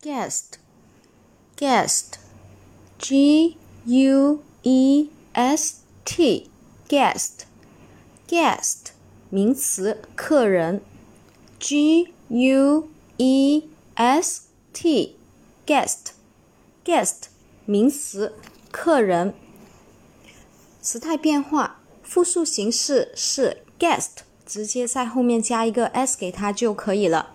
guest guest g u e s t guest guest 名词客人 g u e s t guest guest 名词客人时态变化复数形式是 guest 直接在后面加一个 s 给它就可以了。